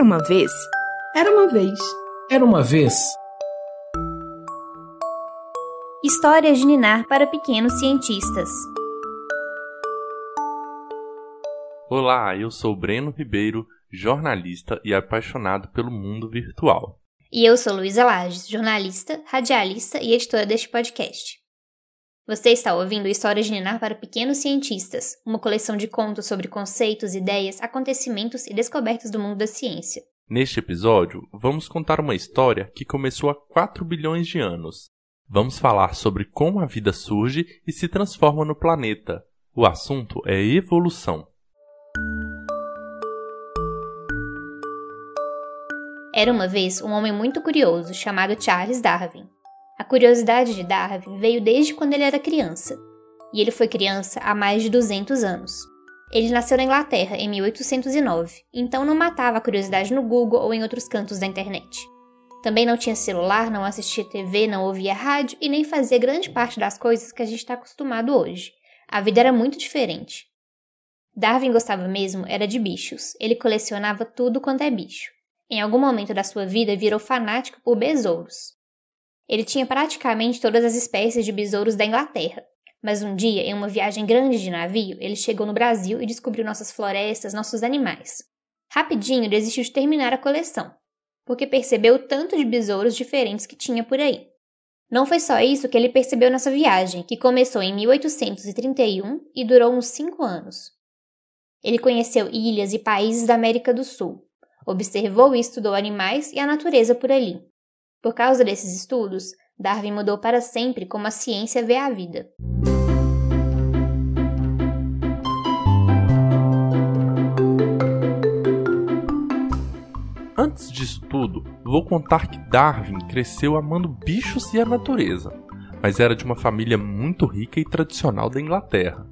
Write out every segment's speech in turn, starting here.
Era uma vez. Era uma vez. Era uma vez. Histórias de Ninar para pequenos cientistas. Olá, eu sou Breno Ribeiro, jornalista e apaixonado pelo mundo virtual. E eu sou Luísa Lages, jornalista, radialista e editora deste podcast. Você está ouvindo Histórias de Ninar para Pequenos Cientistas, uma coleção de contos sobre conceitos, ideias, acontecimentos e descobertas do mundo da ciência. Neste episódio, vamos contar uma história que começou há 4 bilhões de anos. Vamos falar sobre como a vida surge e se transforma no planeta. O assunto é evolução. Era uma vez um homem muito curioso chamado Charles Darwin. A curiosidade de Darwin veio desde quando ele era criança, e ele foi criança há mais de 200 anos. Ele nasceu na Inglaterra em 1809, então não matava a curiosidade no Google ou em outros cantos da internet. Também não tinha celular, não assistia TV, não ouvia rádio e nem fazia grande parte das coisas que a gente está acostumado hoje. A vida era muito diferente. Darwin gostava mesmo era de bichos. Ele colecionava tudo quanto é bicho. Em algum momento da sua vida virou fanático por besouros. Ele tinha praticamente todas as espécies de besouros da Inglaterra. Mas um dia, em uma viagem grande de navio, ele chegou no Brasil e descobriu nossas florestas, nossos animais. Rapidinho desistiu de terminar a coleção, porque percebeu o tanto de besouros diferentes que tinha por aí. Não foi só isso que ele percebeu nessa viagem, que começou em 1831 e durou uns cinco anos. Ele conheceu ilhas e países da América do Sul, observou e estudou animais e a natureza por ali. Por causa desses estudos, Darwin mudou para sempre como a ciência vê a vida. Antes disso tudo, vou contar que Darwin cresceu amando bichos e a natureza, mas era de uma família muito rica e tradicional da Inglaterra.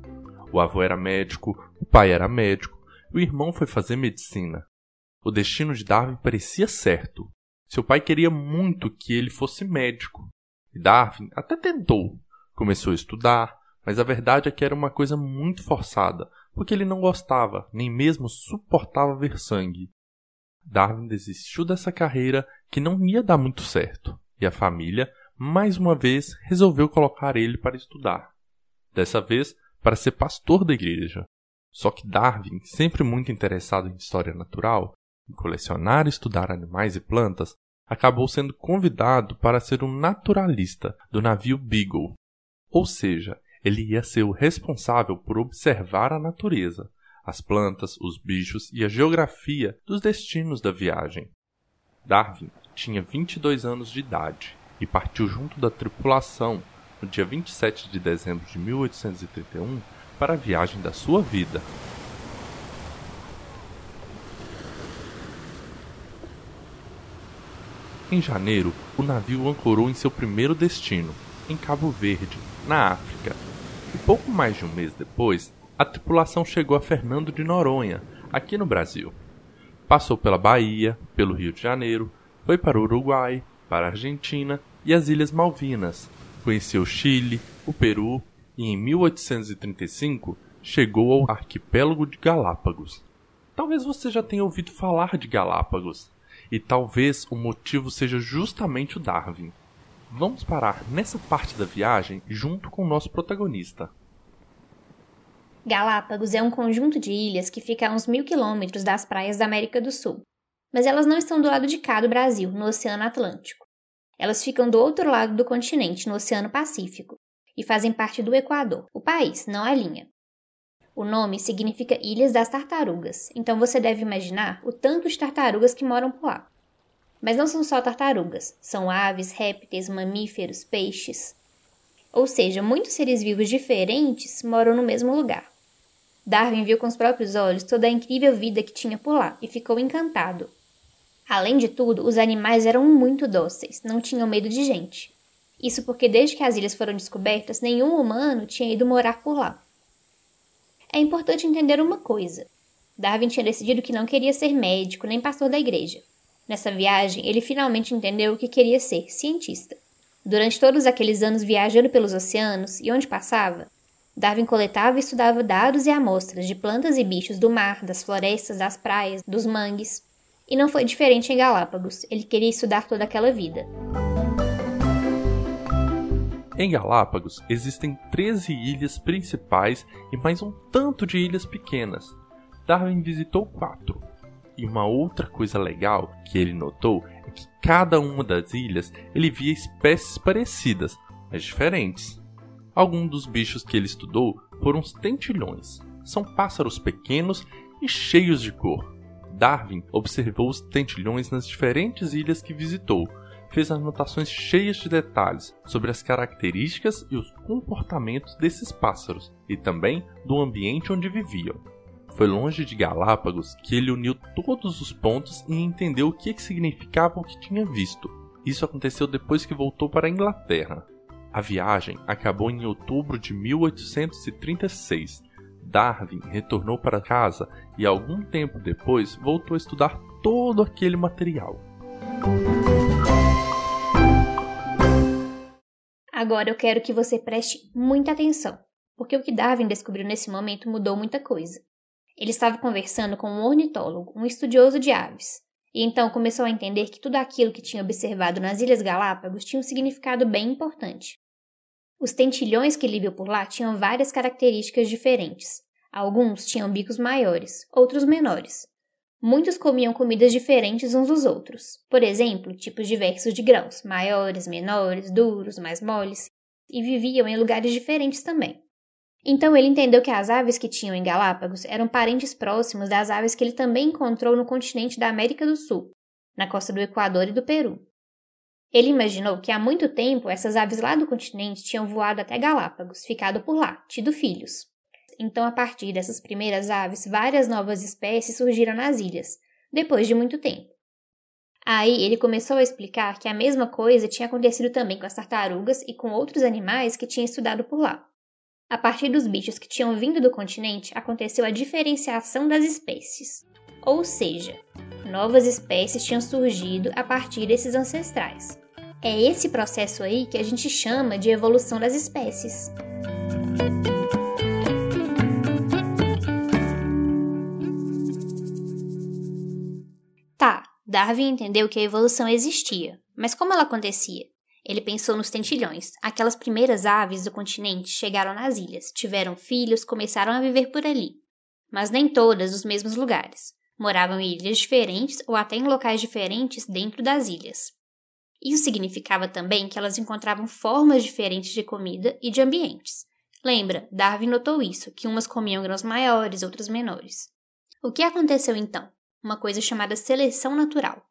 O avô era médico, o pai era médico, e o irmão foi fazer medicina. O destino de Darwin parecia certo. Seu pai queria muito que ele fosse médico. E Darwin até tentou. Começou a estudar, mas a verdade é que era uma coisa muito forçada, porque ele não gostava, nem mesmo suportava ver sangue. Darwin desistiu dessa carreira que não ia dar muito certo, e a família, mais uma vez, resolveu colocar ele para estudar. Dessa vez, para ser pastor da igreja. Só que Darwin, sempre muito interessado em história natural, em colecionar e estudar animais e plantas, acabou sendo convidado para ser um naturalista do navio Beagle. Ou seja, ele ia ser o responsável por observar a natureza, as plantas, os bichos e a geografia dos destinos da viagem. Darwin tinha 22 anos de idade e partiu junto da tripulação no dia 27 de dezembro de 1831 para a viagem da sua vida. Em janeiro, o navio ancorou em seu primeiro destino, em Cabo Verde, na África. E pouco mais de um mês depois, a tripulação chegou a Fernando de Noronha, aqui no Brasil. Passou pela Bahia, pelo Rio de Janeiro, foi para o Uruguai, para a Argentina e as Ilhas Malvinas. Conheceu o Chile, o Peru e em 1835 chegou ao arquipélago de Galápagos. Talvez você já tenha ouvido falar de Galápagos. E talvez o motivo seja justamente o Darwin. Vamos parar nessa parte da viagem junto com o nosso protagonista. Galápagos é um conjunto de ilhas que fica a uns mil quilômetros das praias da América do Sul. Mas elas não estão do lado de cá do Brasil, no Oceano Atlântico. Elas ficam do outro lado do continente, no Oceano Pacífico, e fazem parte do Equador, o país, não a linha. O nome significa Ilhas das Tartarugas, então você deve imaginar o tanto de tartarugas que moram por lá. Mas não são só tartarugas, são aves, répteis, mamíferos, peixes. Ou seja, muitos seres vivos diferentes moram no mesmo lugar. Darwin viu com os próprios olhos toda a incrível vida que tinha por lá e ficou encantado. Além de tudo, os animais eram muito dóceis, não tinham medo de gente. Isso porque desde que as ilhas foram descobertas, nenhum humano tinha ido morar por lá. É importante entender uma coisa. Darwin tinha decidido que não queria ser médico nem pastor da igreja. Nessa viagem, ele finalmente entendeu o que queria ser cientista. Durante todos aqueles anos viajando pelos oceanos e onde passava, Darwin coletava e estudava dados e amostras de plantas e bichos do mar, das florestas, das praias, dos mangues. E não foi diferente em Galápagos, ele queria estudar toda aquela vida. Em Galápagos existem 13 ilhas principais e mais um tanto de ilhas pequenas. Darwin visitou quatro. E uma outra coisa legal que ele notou é que cada uma das ilhas ele via espécies parecidas, mas diferentes. Alguns dos bichos que ele estudou foram os tentilhões. São pássaros pequenos e cheios de cor. Darwin observou os tentilhões nas diferentes ilhas que visitou, fez anotações cheias de detalhes sobre as características e os comportamentos desses pássaros e também do ambiente onde viviam. Foi longe de Galápagos que ele uniu todos os pontos e entendeu o que significava o que tinha visto. Isso aconteceu depois que voltou para a Inglaterra. A viagem acabou em outubro de 1836. Darwin retornou para casa e, algum tempo depois, voltou a estudar todo aquele material. Agora eu quero que você preste muita atenção, porque o que Darwin descobriu nesse momento mudou muita coisa. Ele estava conversando com um ornitólogo, um estudioso de aves, e então começou a entender que tudo aquilo que tinha observado nas Ilhas Galápagos tinha um significado bem importante. Os tentilhões que ele viu por lá tinham várias características diferentes. Alguns tinham bicos maiores, outros menores, Muitos comiam comidas diferentes uns dos outros. Por exemplo, tipos diversos de grãos, maiores, menores, duros, mais moles, e viviam em lugares diferentes também. Então ele entendeu que as aves que tinham em Galápagos eram parentes próximos das aves que ele também encontrou no continente da América do Sul, na costa do Equador e do Peru. Ele imaginou que há muito tempo essas aves lá do continente tinham voado até Galápagos, ficado por lá, tido filhos. Então, a partir dessas primeiras aves, várias novas espécies surgiram nas ilhas, depois de muito tempo. Aí ele começou a explicar que a mesma coisa tinha acontecido também com as tartarugas e com outros animais que tinha estudado por lá. A partir dos bichos que tinham vindo do continente, aconteceu a diferenciação das espécies. Ou seja, novas espécies tinham surgido a partir desses ancestrais. É esse processo aí que a gente chama de evolução das espécies. Darwin entendeu que a evolução existia, mas como ela acontecia? Ele pensou nos tentilhões. Aquelas primeiras aves do continente chegaram nas ilhas, tiveram filhos, começaram a viver por ali. Mas nem todas nos mesmos lugares. Moravam em ilhas diferentes ou até em locais diferentes dentro das ilhas. Isso significava também que elas encontravam formas diferentes de comida e de ambientes. Lembra, Darwin notou isso, que umas comiam grãos maiores, outras menores. O que aconteceu então? Uma coisa chamada seleção natural.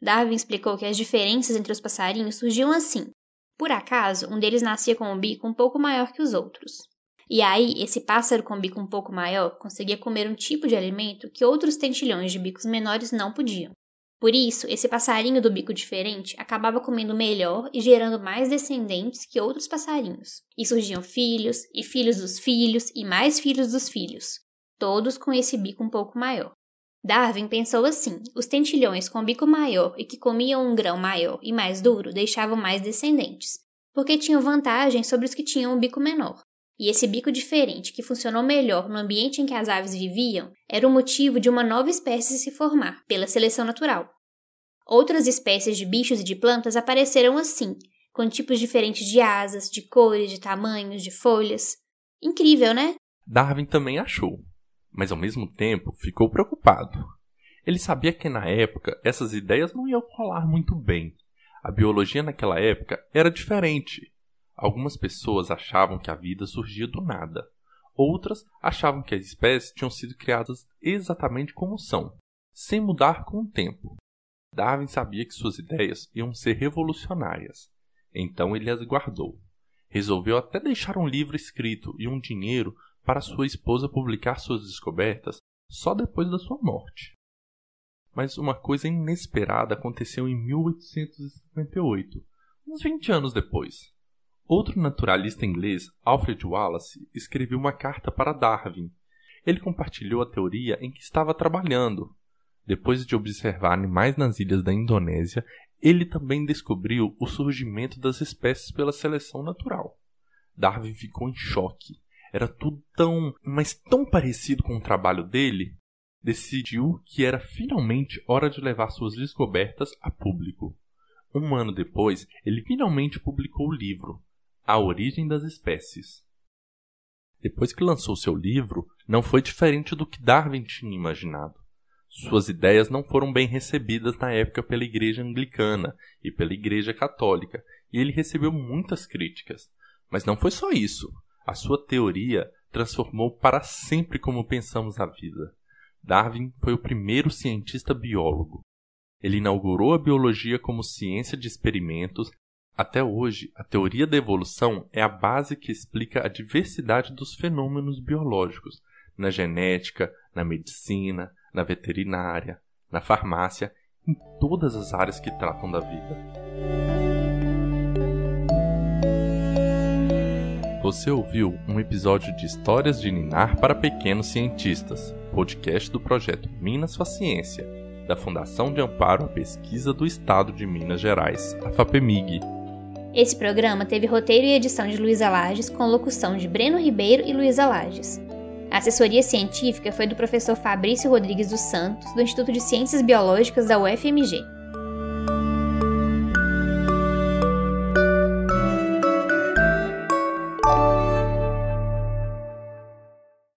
Darwin explicou que as diferenças entre os passarinhos surgiam assim. Por acaso, um deles nascia com um bico um pouco maior que os outros. E aí, esse pássaro com bico um pouco maior conseguia comer um tipo de alimento que outros tentilhões de bicos menores não podiam. Por isso, esse passarinho do bico diferente acabava comendo melhor e gerando mais descendentes que outros passarinhos. E surgiam filhos, e filhos dos filhos, e mais filhos dos filhos, todos com esse bico um pouco maior. Darwin pensou assim: os tentilhões com bico maior e que comiam um grão maior e mais duro deixavam mais descendentes, porque tinham vantagem sobre os que tinham um bico menor. E esse bico diferente, que funcionou melhor no ambiente em que as aves viviam, era o motivo de uma nova espécie se formar, pela seleção natural. Outras espécies de bichos e de plantas apareceram assim, com tipos diferentes de asas, de cores, de tamanhos, de folhas. Incrível, né? Darwin também achou mas ao mesmo tempo ficou preocupado. Ele sabia que na época essas ideias não iam colar muito bem. A biologia naquela época era diferente. Algumas pessoas achavam que a vida surgia do nada. Outras achavam que as espécies tinham sido criadas exatamente como são, sem mudar com o tempo. Darwin sabia que suas ideias iam ser revolucionárias. Então ele as guardou. Resolveu até deixar um livro escrito e um dinheiro para sua esposa publicar suas descobertas só depois da sua morte. Mas uma coisa inesperada aconteceu em 1858, uns 20 anos depois. Outro naturalista inglês, Alfred Wallace, escreveu uma carta para Darwin. Ele compartilhou a teoria em que estava trabalhando. Depois de observar animais nas ilhas da Indonésia, ele também descobriu o surgimento das espécies pela seleção natural. Darwin ficou em choque. Era tudo tão, mas tão parecido com o trabalho dele. decidiu que era finalmente hora de levar suas descobertas a público. Um ano depois, ele finalmente publicou o livro A Origem das Espécies. Depois que lançou seu livro, não foi diferente do que Darwin tinha imaginado. Suas ideias não foram bem recebidas na época pela Igreja Anglicana e pela Igreja Católica, e ele recebeu muitas críticas. Mas não foi só isso. A sua teoria transformou para sempre como pensamos a vida. Darwin foi o primeiro cientista biólogo. Ele inaugurou a biologia como ciência de experimentos. Até hoje, a teoria da evolução é a base que explica a diversidade dos fenômenos biológicos na genética, na medicina, na veterinária, na farmácia, em todas as áreas que tratam da vida. Você ouviu um episódio de Histórias de Ninar para Pequenos Cientistas, podcast do projeto Minas Sua Ciência, da Fundação de Amparo à Pesquisa do Estado de Minas Gerais, a FAPEMIG. Esse programa teve roteiro e edição de Luísa Lages, com locução de Breno Ribeiro e Luísa Lages. A assessoria científica foi do professor Fabrício Rodrigues dos Santos, do Instituto de Ciências Biológicas da UFMG.